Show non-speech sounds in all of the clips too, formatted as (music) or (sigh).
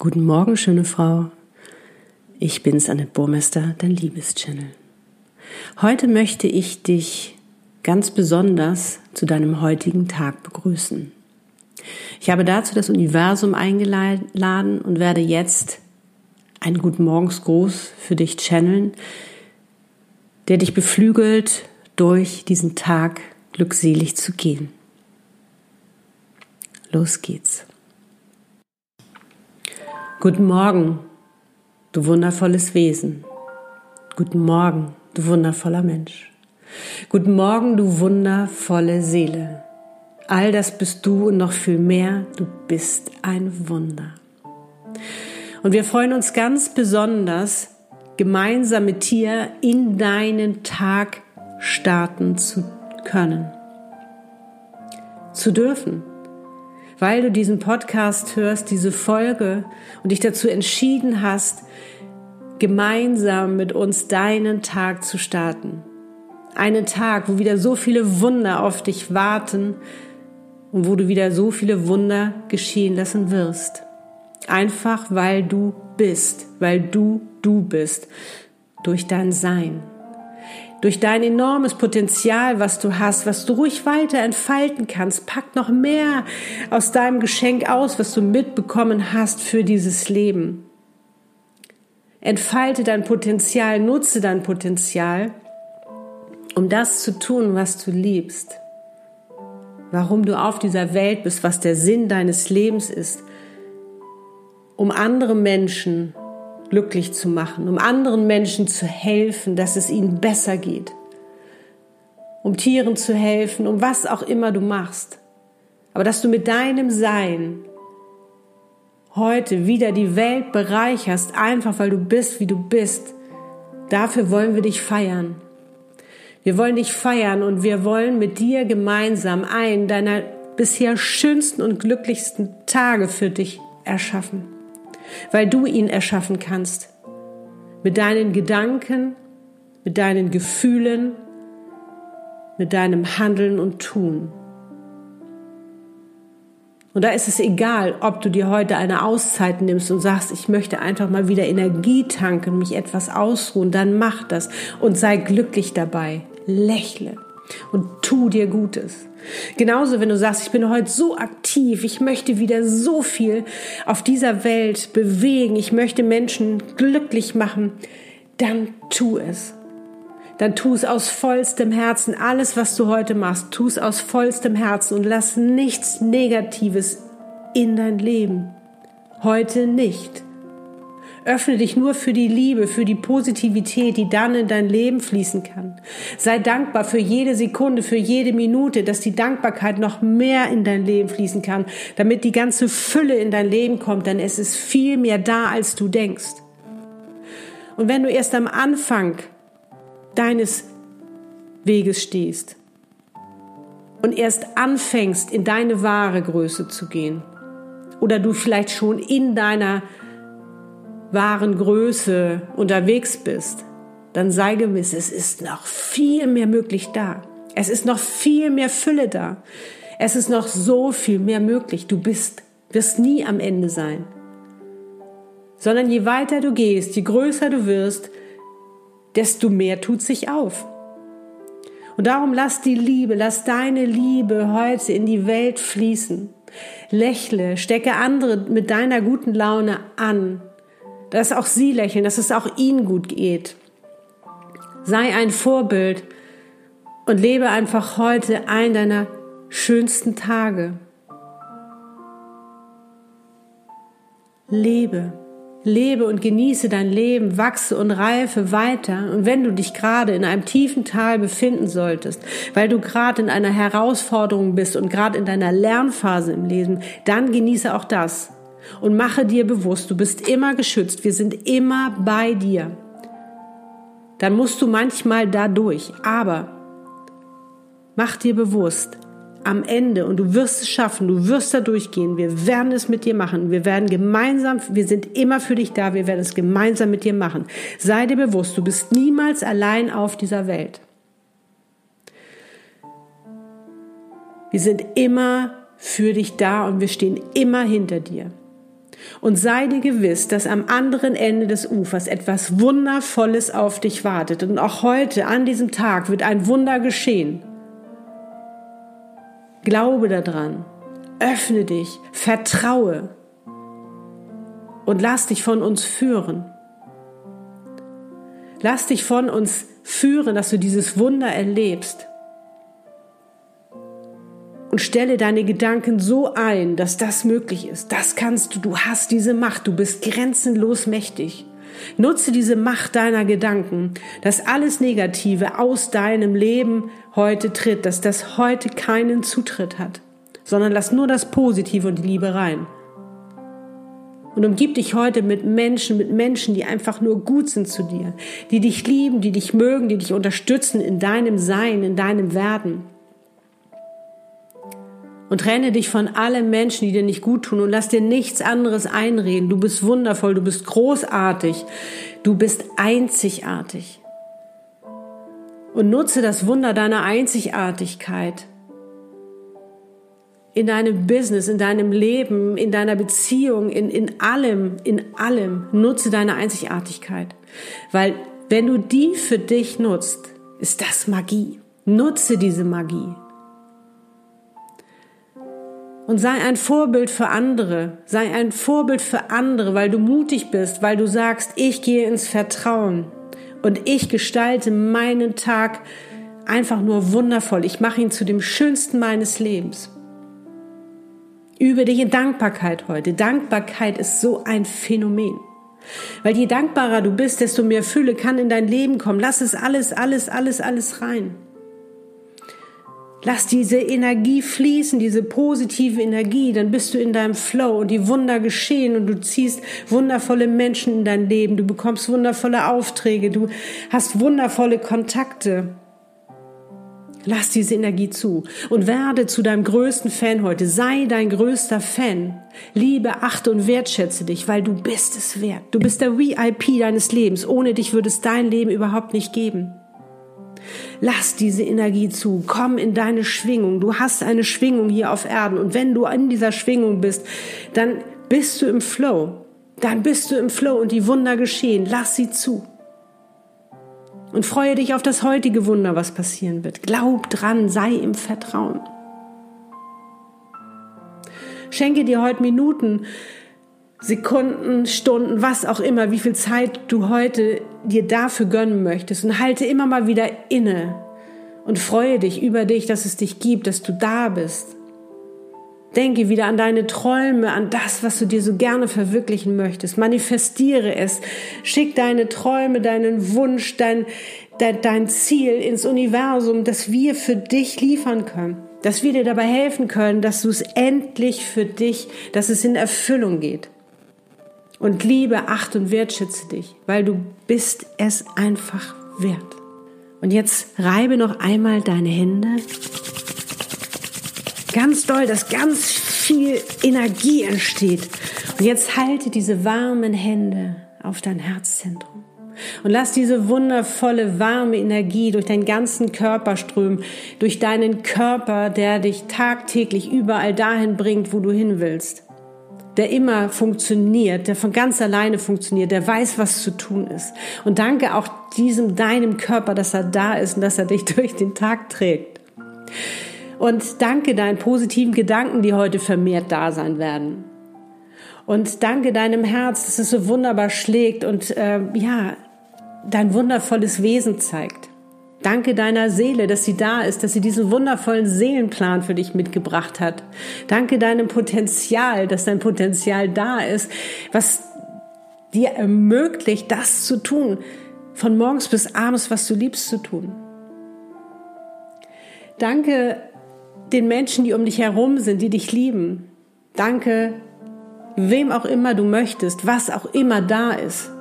Guten Morgen, schöne Frau. Ich bin's, Annette Burmester, dein Liebeschannel. Heute möchte ich dich ganz besonders zu deinem heutigen Tag begrüßen. Ich habe dazu das Universum eingeladen und werde jetzt einen Guten Morgensgruß für dich channeln, der dich beflügelt, durch diesen Tag glückselig zu gehen. Los geht's. Guten Morgen, du wundervolles Wesen. Guten Morgen, du wundervoller Mensch. Guten Morgen, du wundervolle Seele. All das bist du und noch viel mehr. Du bist ein Wunder. Und wir freuen uns ganz besonders, gemeinsam mit dir in deinen Tag starten zu können. Zu dürfen weil du diesen Podcast hörst, diese Folge und dich dazu entschieden hast, gemeinsam mit uns deinen Tag zu starten. Einen Tag, wo wieder so viele Wunder auf dich warten und wo du wieder so viele Wunder geschehen lassen wirst. Einfach weil du bist, weil du du bist, durch dein Sein durch dein enormes Potenzial, was du hast, was du ruhig weiter entfalten kannst. Pack noch mehr aus deinem Geschenk aus, was du mitbekommen hast für dieses Leben. Entfalte dein Potenzial, nutze dein Potenzial, um das zu tun, was du liebst. Warum du auf dieser Welt bist, was der Sinn deines Lebens ist, um andere Menschen glücklich zu machen, um anderen Menschen zu helfen, dass es ihnen besser geht, um Tieren zu helfen, um was auch immer du machst. Aber dass du mit deinem Sein heute wieder die Welt bereicherst, einfach weil du bist, wie du bist, dafür wollen wir dich feiern. Wir wollen dich feiern und wir wollen mit dir gemeinsam einen deiner bisher schönsten und glücklichsten Tage für dich erschaffen weil du ihn erschaffen kannst. Mit deinen Gedanken, mit deinen Gefühlen, mit deinem Handeln und Tun. Und da ist es egal, ob du dir heute eine Auszeit nimmst und sagst, ich möchte einfach mal wieder Energie tanken, mich etwas ausruhen, dann mach das und sei glücklich dabei. Lächle und tu dir Gutes. Genauso, wenn du sagst, ich bin heute so aktiv, ich möchte wieder so viel auf dieser Welt bewegen, ich möchte Menschen glücklich machen, dann tu es. Dann tu es aus vollstem Herzen. Alles, was du heute machst, tu es aus vollstem Herzen und lass nichts Negatives in dein Leben. Heute nicht. Öffne dich nur für die Liebe, für die Positivität, die dann in dein Leben fließen kann. Sei dankbar für jede Sekunde, für jede Minute, dass die Dankbarkeit noch mehr in dein Leben fließen kann, damit die ganze Fülle in dein Leben kommt, denn es ist viel mehr da, als du denkst. Und wenn du erst am Anfang deines Weges stehst und erst anfängst, in deine wahre Größe zu gehen, oder du vielleicht schon in deiner wahren Größe unterwegs bist, dann sei gewiss, es ist noch viel mehr möglich da. Es ist noch viel mehr Fülle da. Es ist noch so viel mehr möglich. Du bist, wirst nie am Ende sein. Sondern je weiter du gehst, je größer du wirst, desto mehr tut sich auf. Und darum lass die Liebe, lass deine Liebe heute in die Welt fließen. Lächle, stecke andere mit deiner guten Laune an dass auch sie lächeln, dass es auch ihnen gut geht. Sei ein Vorbild und lebe einfach heute einen deiner schönsten Tage. Lebe, lebe und genieße dein Leben, wachse und reife weiter. Und wenn du dich gerade in einem tiefen Tal befinden solltest, weil du gerade in einer Herausforderung bist und gerade in deiner Lernphase im Leben, dann genieße auch das und mache dir bewusst, du bist immer geschützt, wir sind immer bei dir. Dann musst du manchmal da durch, aber mach dir bewusst, am Ende, und du wirst es schaffen, du wirst da durchgehen, wir werden es mit dir machen, wir werden gemeinsam, wir sind immer für dich da, wir werden es gemeinsam mit dir machen. Sei dir bewusst, du bist niemals allein auf dieser Welt. Wir sind immer für dich da und wir stehen immer hinter dir. Und sei dir gewiss, dass am anderen Ende des Ufers etwas Wundervolles auf dich wartet. Und auch heute, an diesem Tag, wird ein Wunder geschehen. Glaube daran. Öffne dich. Vertraue. Und lass dich von uns führen. Lass dich von uns führen, dass du dieses Wunder erlebst und stelle deine Gedanken so ein, dass das möglich ist. Das kannst du. Du hast diese Macht. Du bist grenzenlos mächtig. Nutze diese Macht deiner Gedanken, dass alles Negative aus deinem Leben heute tritt, dass das heute keinen Zutritt hat, sondern lass nur das Positive und die Liebe rein. Und umgib dich heute mit Menschen, mit Menschen, die einfach nur gut sind zu dir, die dich lieben, die dich mögen, die dich unterstützen in deinem Sein, in deinem Werden. Und trenne dich von allen Menschen, die dir nicht gut tun und lass dir nichts anderes einreden. Du bist wundervoll, du bist großartig, du bist einzigartig. Und nutze das Wunder deiner Einzigartigkeit in deinem Business, in deinem Leben, in deiner Beziehung, in, in allem, in allem. Nutze deine Einzigartigkeit. Weil wenn du die für dich nutzt, ist das Magie. Nutze diese Magie und sei ein Vorbild für andere. Sei ein Vorbild für andere, weil du mutig bist, weil du sagst, ich gehe ins Vertrauen und ich gestalte meinen Tag einfach nur wundervoll. Ich mache ihn zu dem schönsten meines Lebens. Übe dich in Dankbarkeit heute. Dankbarkeit ist so ein Phänomen. Weil je dankbarer du bist, desto mehr Fülle kann in dein Leben kommen. Lass es alles, alles, alles, alles rein. Lass diese Energie fließen, diese positive Energie, dann bist du in deinem Flow und die Wunder geschehen und du ziehst wundervolle Menschen in dein Leben, du bekommst wundervolle Aufträge, du hast wundervolle Kontakte. Lass diese Energie zu und werde zu deinem größten Fan heute. Sei dein größter Fan. Liebe, achte und wertschätze dich, weil du bist es wert. Du bist der VIP deines Lebens. Ohne dich würde es dein Leben überhaupt nicht geben. Lass diese Energie zu. Komm in deine Schwingung. Du hast eine Schwingung hier auf Erden. Und wenn du in dieser Schwingung bist, dann bist du im Flow. Dann bist du im Flow und die Wunder geschehen. Lass sie zu. Und freue dich auf das heutige Wunder, was passieren wird. Glaub dran, sei im Vertrauen. Schenke dir heute Minuten, Sekunden, Stunden, was auch immer, wie viel Zeit du heute dir dafür gönnen möchtest und halte immer mal wieder inne und freue dich über dich, dass es dich gibt, dass du da bist. Denke wieder an deine Träume, an das, was du dir so gerne verwirklichen möchtest. Manifestiere es. Schick deine Träume, deinen Wunsch, dein, dein, dein Ziel ins Universum, das wir für dich liefern können. Dass wir dir dabei helfen können, dass du es endlich für dich, dass es in Erfüllung geht. Und liebe, acht und wertschätze dich, weil du bist es einfach wert. Und jetzt reibe noch einmal deine Hände. Ganz doll, dass ganz viel Energie entsteht. Und jetzt halte diese warmen Hände auf dein Herzzentrum. Und lass diese wundervolle, warme Energie durch deinen ganzen Körper strömen, durch deinen Körper, der dich tagtäglich überall dahin bringt, wo du hin willst der immer funktioniert, der von ganz alleine funktioniert, der weiß, was zu tun ist. Und danke auch diesem deinem Körper, dass er da ist und dass er dich (laughs) durch den Tag trägt. Und danke deinen positiven Gedanken, die heute vermehrt da sein werden. Und danke deinem Herz, dass es so wunderbar schlägt und äh, ja, dein wundervolles Wesen zeigt. Danke deiner Seele, dass sie da ist, dass sie diesen wundervollen Seelenplan für dich mitgebracht hat. Danke deinem Potenzial, dass dein Potenzial da ist, was dir ermöglicht, das zu tun, von morgens bis abends, was du liebst zu tun. Danke den Menschen, die um dich herum sind, die dich lieben. Danke wem auch immer du möchtest, was auch immer da ist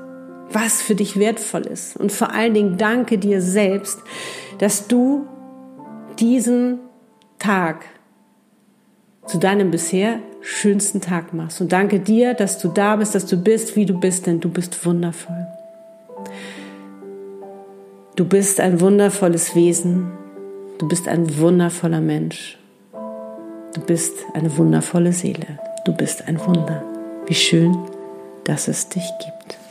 was für dich wertvoll ist. Und vor allen Dingen danke dir selbst, dass du diesen Tag zu deinem bisher schönsten Tag machst. Und danke dir, dass du da bist, dass du bist, wie du bist, denn du bist wundervoll. Du bist ein wundervolles Wesen. Du bist ein wundervoller Mensch. Du bist eine wundervolle Seele. Du bist ein Wunder. Wie schön, dass es dich gibt.